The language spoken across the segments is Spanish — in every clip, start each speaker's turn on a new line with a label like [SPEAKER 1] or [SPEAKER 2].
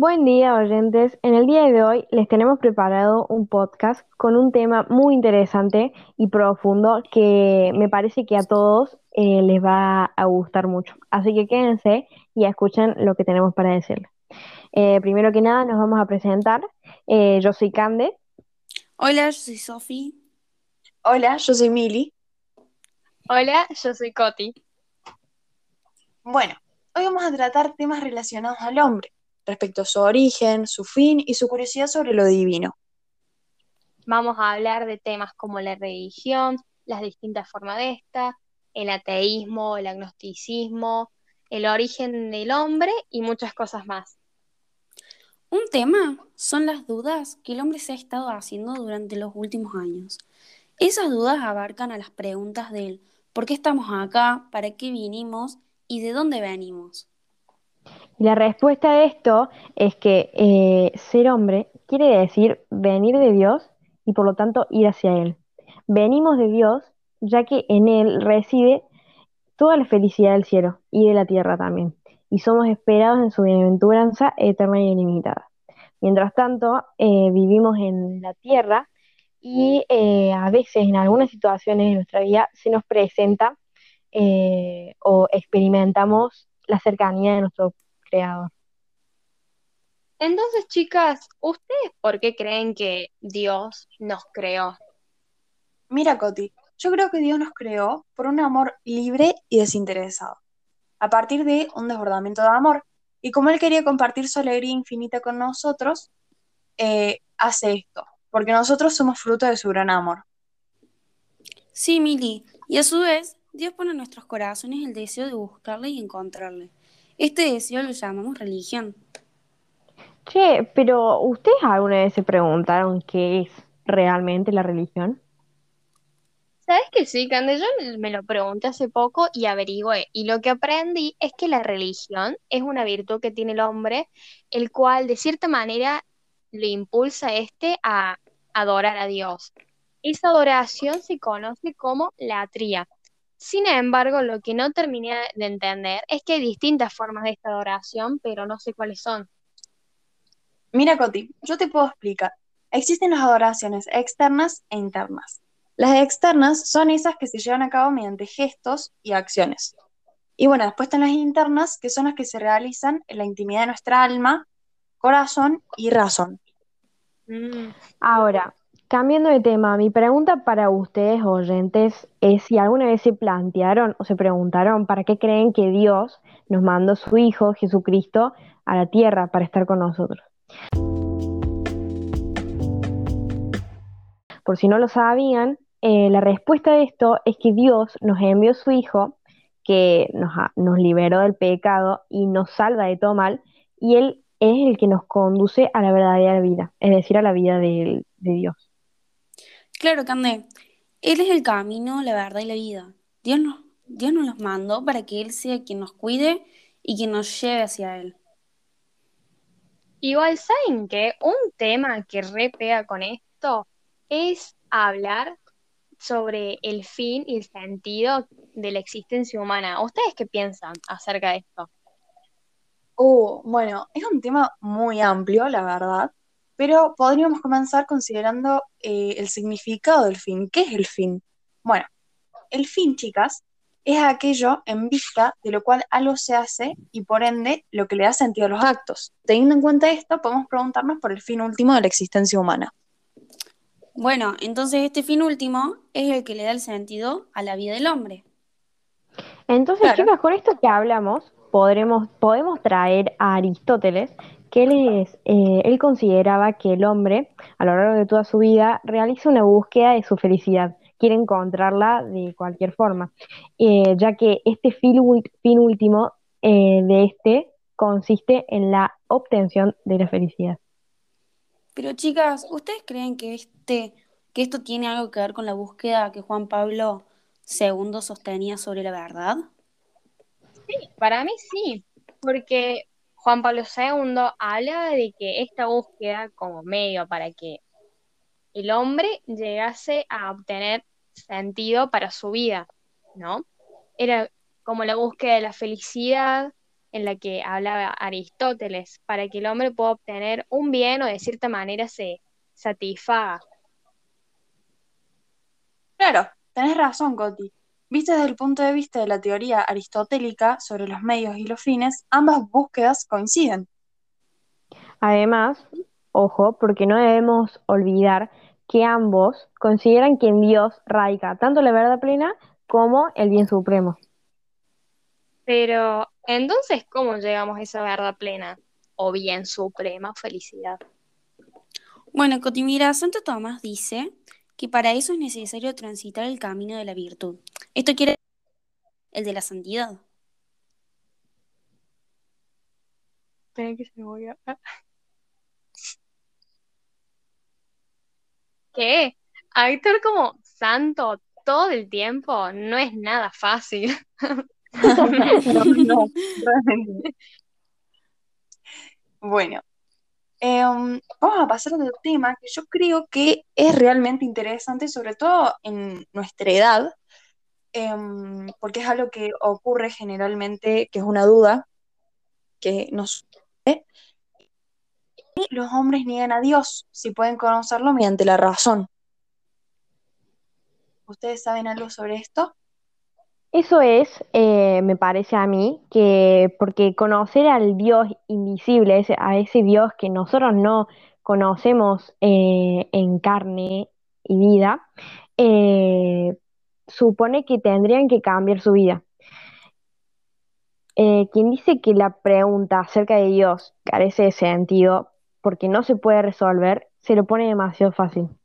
[SPEAKER 1] Buen día, oyentes. En el día de hoy les tenemos preparado un podcast con un tema muy interesante y profundo que me parece que a todos eh, les va a gustar mucho. Así que quédense y escuchen lo que tenemos para decirles. Eh, primero que nada, nos vamos a presentar. Eh, yo soy Cande.
[SPEAKER 2] Hola, yo soy Sofi.
[SPEAKER 3] Hola, yo soy Mili.
[SPEAKER 4] Hola, yo soy Coti.
[SPEAKER 3] Bueno, hoy vamos a tratar temas relacionados al hombre respecto a su origen, su fin y su curiosidad sobre lo divino.
[SPEAKER 4] Vamos a hablar de temas como la religión, las distintas formas de esta, el ateísmo, el agnosticismo, el origen del hombre y muchas cosas más.
[SPEAKER 2] Un tema son las dudas que el hombre se ha estado haciendo durante los últimos años. Esas dudas abarcan a las preguntas del ¿por qué estamos acá? ¿Para qué vinimos? ¿Y de dónde venimos?
[SPEAKER 1] La respuesta a esto es que eh, ser hombre quiere decir venir de Dios y por lo tanto ir hacia Él. Venimos de Dios ya que en Él reside toda la felicidad del cielo y de la tierra también, y somos esperados en su bienaventuranza eterna y ilimitada. Mientras tanto, eh, vivimos en la tierra y eh, a veces en algunas situaciones de nuestra vida se nos presenta o experimentamos la cercanía de nuestro creador.
[SPEAKER 4] Entonces, chicas, ¿ustedes por qué creen que Dios nos creó?
[SPEAKER 3] Mira, Coti, yo creo que Dios nos creó por un amor libre y desinteresado, a partir de un desbordamiento de amor. Y como Él quería compartir su alegría infinita con nosotros, eh, hace esto, porque nosotros somos fruto de su gran amor.
[SPEAKER 2] Sí, Mili, y a su vez, Dios pone en nuestros corazones el deseo de buscarle y encontrarle. Este deseo lo llamamos religión.
[SPEAKER 1] Che, pero ¿ustedes alguna vez se preguntaron qué es realmente la religión?
[SPEAKER 4] ¿Sabes que sí, Cande? Yo me lo pregunté hace poco y averigüé. Y lo que aprendí es que la religión es una virtud que tiene el hombre, el cual de cierta manera le impulsa a este a adorar a Dios. Esa adoración se conoce como la tría. Sin embargo, lo que no terminé de entender es que hay distintas formas de esta adoración, pero no sé cuáles son.
[SPEAKER 3] Mira, Coti, yo te puedo explicar. Existen las adoraciones externas e internas. Las externas son esas que se llevan a cabo mediante gestos y acciones. Y bueno, después están las internas, que son las que se realizan en la intimidad de nuestra alma, corazón y razón.
[SPEAKER 1] Mm. Ahora, Cambiando de tema, mi pregunta para ustedes oyentes es si alguna vez se plantearon o se preguntaron para qué creen que Dios nos mandó su Hijo Jesucristo a la tierra para estar con nosotros. Por si no lo sabían, eh, la respuesta de esto es que Dios nos envió su Hijo, que nos, nos liberó del pecado y nos salva de todo mal, y Él es el que nos conduce a la verdadera vida, es decir, a la vida de Dios.
[SPEAKER 2] Claro, Candé. Él es el camino, la verdad y la vida. Dios nos, Dios nos los mandó para que Él sea quien nos cuide y quien nos lleve hacia Él.
[SPEAKER 4] Igual, ¿saben qué? Un tema que repega con esto es hablar sobre el fin y el sentido de la existencia humana. ¿Ustedes qué piensan acerca de esto?
[SPEAKER 3] Uh, bueno, es un tema muy amplio, la verdad. Pero podríamos comenzar considerando eh, el significado del fin. ¿Qué es el fin? Bueno, el fin, chicas, es aquello en vista de lo cual algo se hace y por ende lo que le da sentido a los actos. Teniendo en cuenta esto, podemos preguntarnos por el fin último de la existencia humana.
[SPEAKER 2] Bueno, entonces este fin último es el que le da el sentido a la vida del hombre.
[SPEAKER 1] Entonces, chicas, con esto que hablamos, podremos, podemos traer a Aristóteles, que él, eh, él consideraba que el hombre, a lo largo de toda su vida, realiza una búsqueda de su felicidad, quiere encontrarla de cualquier forma, eh, ya que este fin, último eh, de este consiste en la obtención de la felicidad.
[SPEAKER 2] Pero chicas, ¿ustedes creen que, este, que esto tiene algo que ver con la búsqueda que Juan Pablo II sostenía sobre la verdad?
[SPEAKER 4] Sí, para mí sí, porque Juan Pablo II habla de que esta búsqueda como medio para que el hombre llegase a obtener sentido para su vida, ¿no? Era como la búsqueda de la felicidad en la que hablaba Aristóteles, para que el hombre pueda obtener un bien o de cierta manera se satisfaga.
[SPEAKER 3] Claro, tenés razón, Coti. Vista desde el punto de vista de la teoría aristotélica sobre los medios y los fines, ambas búsquedas coinciden.
[SPEAKER 1] Además, ojo, porque no debemos olvidar que ambos consideran que en Dios radica tanto la verdad plena como el bien supremo.
[SPEAKER 4] Pero, entonces, ¿cómo llegamos a esa verdad plena o bien suprema felicidad?
[SPEAKER 2] Bueno, Cotimira, Santo Tomás dice que para eso es necesario transitar el camino de la virtud. Esto quiere decir el de la santidad.
[SPEAKER 4] Espera que se voy a... ¿Qué? Actuar como santo todo el tiempo no es nada fácil.
[SPEAKER 3] No, no, realmente. Bueno, em, vamos a pasar a otro tema que yo creo que es realmente interesante, sobre todo en nuestra edad, em, porque es algo que ocurre generalmente, que es una duda que nos. Y los hombres niegan a Dios si pueden conocerlo mediante la razón. ¿Ustedes saben algo sobre esto?
[SPEAKER 1] Eso es, eh, me parece a mí, que porque conocer al Dios invisible, a ese Dios que nosotros no conocemos eh, en carne y vida, eh, supone que tendrían que cambiar su vida. Quien dice que la pregunta acerca de Dios carece de sentido porque no se puede resolver, se lo pone demasiado fácil.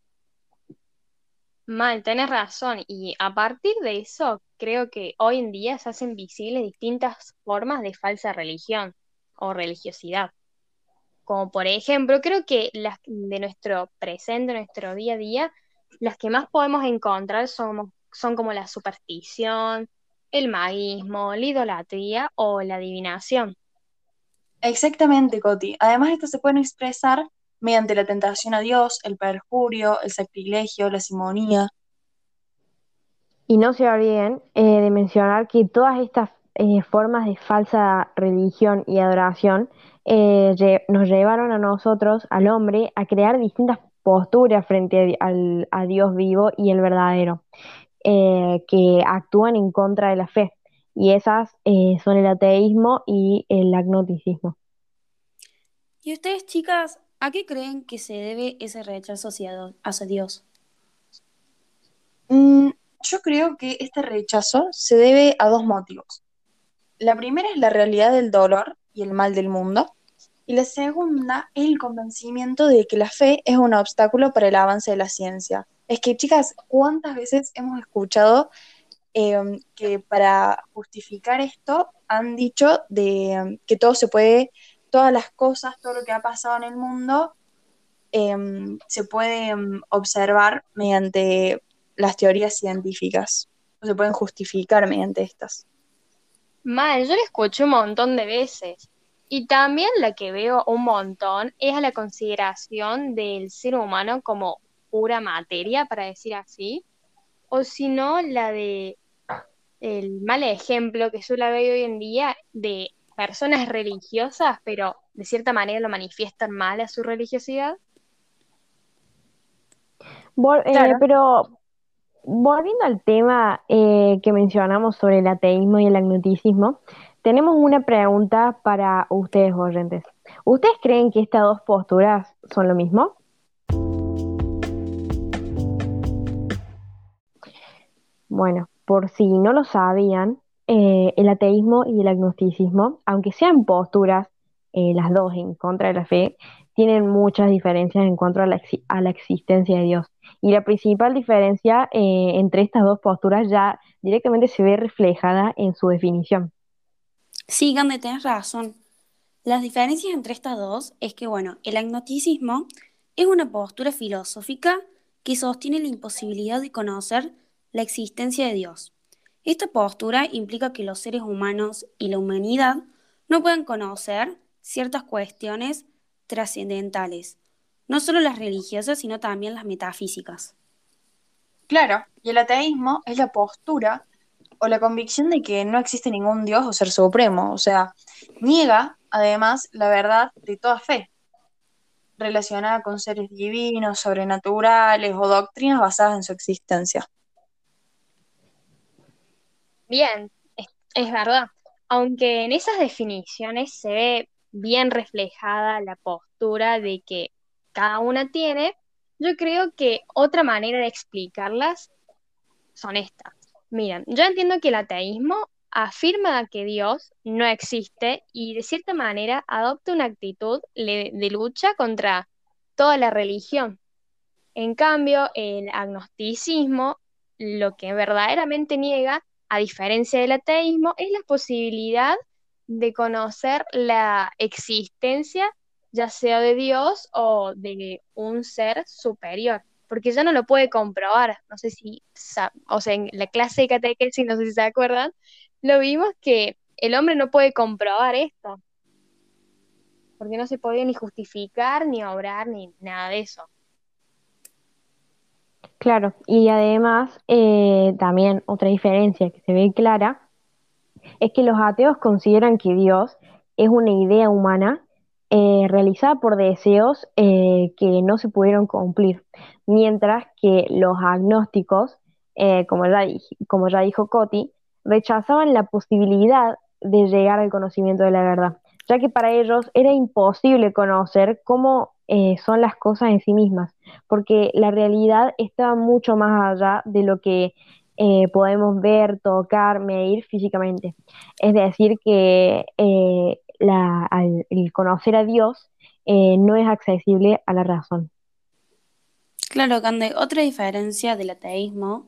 [SPEAKER 4] Mal, tenés razón. Y a partir de eso, creo que hoy en día se hacen visibles distintas formas de falsa religión o religiosidad. Como por ejemplo, creo que las de nuestro presente, nuestro día a día, las que más podemos encontrar son, como la superstición, el magismo, la idolatría o la adivinación.
[SPEAKER 3] Exactamente, Coti. Además, estas se pueden expresar mediante la tentación a Dios, el perjurio, el sacrilegio, la simonía.
[SPEAKER 1] Y no se olviden eh, de mencionar que todas estas eh, formas de falsa religión y adoración eh, lle- nos llevaron a nosotros, al hombre, a crear distintas posturas frente a, al- a Dios vivo y el verdadero, eh, que actúan en contra de la fe. Y esas eh, son el ateísmo y el agnosticismo.
[SPEAKER 2] ¿Y ustedes, chicas, a qué creen que se debe ese rechazo hacia, Dios?
[SPEAKER 3] Mm, yo creo que este rechazo se debe a dos motivos. La primera es la realidad del dolor y el mal del mundo, y la segunda es el convencimiento de que la fe es un obstáculo para el avance de la ciencia. Es que, chicas, ¿cuántas veces hemos escuchado eh, que para justificar esto han dicho de um, que todo se puede, todas las cosas, todo lo que ha pasado en el mundo, em, se puede em, observar mediante las teorías científicas, o se pueden justificar mediante estas.
[SPEAKER 4] Mal, yo la escucho un montón de veces. Y también la que veo un montón es a la consideración del ser humano como pura materia, para decir así, o si no, la de el mal ejemplo que yo la veo hoy en día de personas religiosas, pero de cierta manera lo manifiestan mal a su religiosidad.
[SPEAKER 1] Vol- eh, pero volviendo al tema eh, que mencionamos sobre el ateísmo y el agnosticismo, tenemos una pregunta para ustedes, oyentes. ¿Ustedes creen que estas dos posturas son lo mismo? Bueno, por si no lo sabían, eh, el ateísmo y el agnosticismo, aunque sean posturas, eh, las dos en contra de la fe, tienen muchas diferencias en cuanto a la, existencia de Dios. Y la principal diferencia eh, entre estas dos posturas ya directamente se ve reflejada en su definición.
[SPEAKER 2] Sí, Gande, tenés razón. Las diferencias entre estas dos es que, bueno, el agnosticismo es una postura filosófica que sostiene la imposibilidad de conocer la existencia de Dios. Esta postura implica que los seres humanos y la humanidad no pueden conocer ciertas cuestiones trascendentales, no solo las religiosas, sino también las metafísicas.
[SPEAKER 3] Claro, y el ateísmo es la postura o la convicción de que no existe ningún Dios o ser supremo, o sea, niega además la verdad de toda fe relacionada con seres divinos, sobrenaturales o doctrinas basadas en su existencia.
[SPEAKER 4] Bien, es, es verdad. Aunque en esas definiciones se ve bien reflejada la postura de que cada una tiene, yo creo que otra manera de explicarlas son estas. Miren, yo entiendo que el ateísmo afirma que Dios no existe y de cierta manera adopta una actitud de lucha contra toda la religión. En cambio, el agnosticismo lo que verdaderamente niega, a diferencia del ateísmo, es la posibilidad de conocer la existencia, ya sea de Dios o de un ser superior, porque ya no lo puede comprobar. No sé si, o sea, en la clase de catequesis, no sé si se acuerdan, lo vimos que el hombre no puede comprobar esto, porque no se podía ni justificar, ni obrar, ni nada de eso.
[SPEAKER 1] Claro, y además eh, también otra diferencia que se ve clara es que los ateos consideran que Dios es una idea humana eh, realizada por deseos eh, que no se pudieron cumplir, mientras que los agnósticos, como ya, como ya dijo Coti, rechazaban la posibilidad de llegar al conocimiento de la verdad, ya que para ellos era imposible conocer cómo eh, son las cosas en sí mismas, porque la realidad está mucho más allá de lo que eh, podemos ver, tocar, medir físicamente. Es decir, que eh, el conocer a Dios no es accesible a la razón.
[SPEAKER 2] Claro, Cande, otra diferencia del ateísmo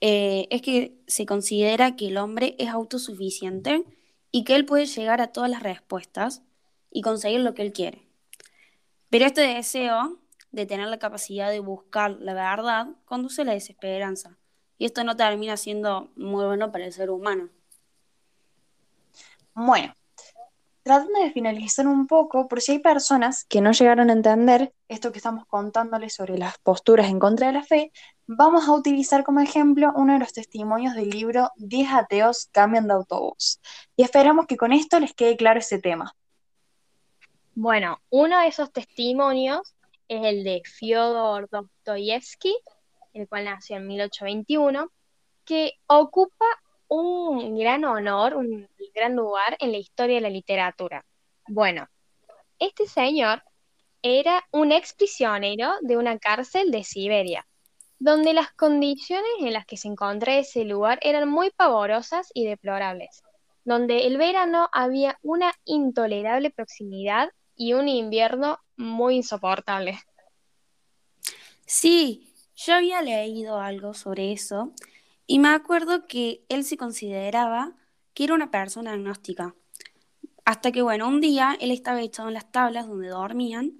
[SPEAKER 2] es que se considera que el hombre es autosuficiente y que él puede llegar a todas las respuestas y conseguir lo que él quiere. Pero este deseo de tener la capacidad de buscar la verdad conduce a la desesperanza. Y esto no termina siendo muy bueno para el ser humano.
[SPEAKER 3] Bueno, tratando de finalizar un poco, por si hay personas que no llegaron a entender esto que estamos contándoles sobre las posturas en contra de la fe, vamos a utilizar como ejemplo uno de los testimonios del libro 10 ateos cambian de autobús. Y esperamos que con esto les quede claro ese tema.
[SPEAKER 4] Bueno, uno de esos testimonios es el de Fyodor Dostoyevsky, el cual nació en 1821, que ocupa un gran honor, un gran lugar en la historia de la literatura. Bueno, este señor era un ex prisionero de una cárcel de Siberia, donde las condiciones en las que se encontraba ese lugar eran muy pavorosas y deplorables, donde el verano había una intolerable proximidad y un invierno muy insoportable.
[SPEAKER 2] Sí, yo había leído algo sobre eso y me acuerdo que él se consideraba que era una persona agnóstica. Hasta que, bueno, un día él estaba echado en las tablas donde dormían.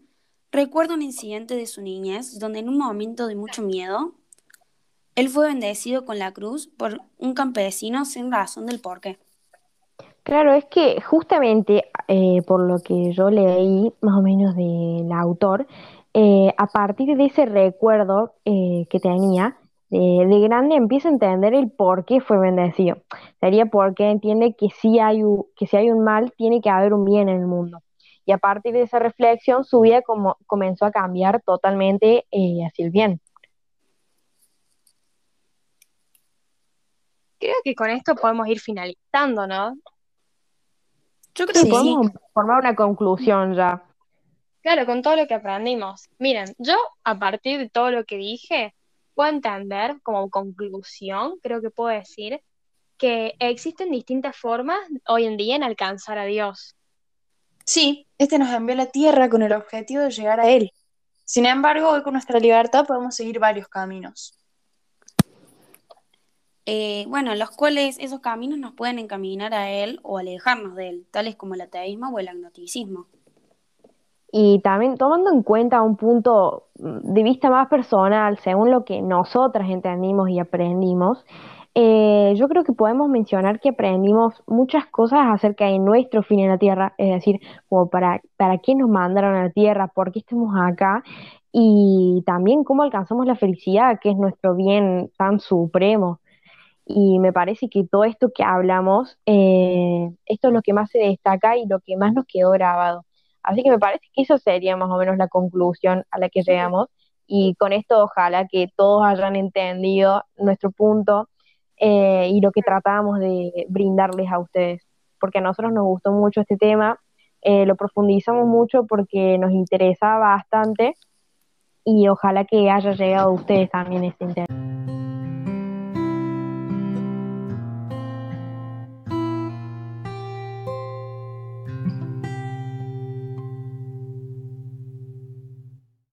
[SPEAKER 2] Recuerdo un incidente de su niñez donde en un momento de mucho miedo, él fue bendecido con la cruz por un campesino sin razón del por qué.
[SPEAKER 1] Claro, es que justamente eh, por lo que yo leí más o menos del autor, eh, a partir de ese recuerdo eh, que tenía, de, de grande empieza a entender el por qué fue bendecido. Sería porque entiende que si hay, u- que si hay un mal, tiene que haber un bien en el mundo. Y a partir de esa reflexión, su vida como, comenzó a cambiar totalmente eh, hacia el bien.
[SPEAKER 4] Creo que con esto podemos ir finalizando, ¿no?
[SPEAKER 2] Yo creo
[SPEAKER 1] Sí,
[SPEAKER 2] que sí.
[SPEAKER 1] podemos formar una conclusión ya.
[SPEAKER 4] Claro, con todo lo que aprendimos. Miren, yo a partir de todo lo que dije, puedo entender como conclusión, creo que puedo decir, que existen distintas formas hoy en día en alcanzar a Dios.
[SPEAKER 3] Sí, este nos envió a la Tierra con el objetivo de llegar a Él. Sin embargo, hoy con nuestra libertad podemos seguir varios caminos.
[SPEAKER 2] Eh, bueno, los cuales esos caminos nos pueden encaminar a él o alejarnos de él, tales como el ateísmo o el agnosticismo.
[SPEAKER 1] Y también tomando en cuenta un punto mm, de vista más personal, según lo que nosotras entendimos y aprendimos, eh, yo creo que podemos mencionar que aprendimos muchas cosas acerca de nuestro fin en la Tierra, es decir, como para, para qué nos mandaron a la Tierra, por qué estamos acá, y también cómo alcanzamos la felicidad, que es nuestro bien tan supremo. Y me parece que todo esto que hablamos, eh, esto es lo que más se destaca y lo que más nos quedó grabado. Así que me parece que eso sería más o menos la conclusión a la que llegamos. Y con esto ojalá que todos hayan entendido nuestro punto eh, y lo que tratábamos de brindarles a ustedes. Porque a nosotros nos gustó mucho este tema, eh, lo profundizamos mucho porque nos interesa bastante y ojalá que haya llegado a ustedes también este interés.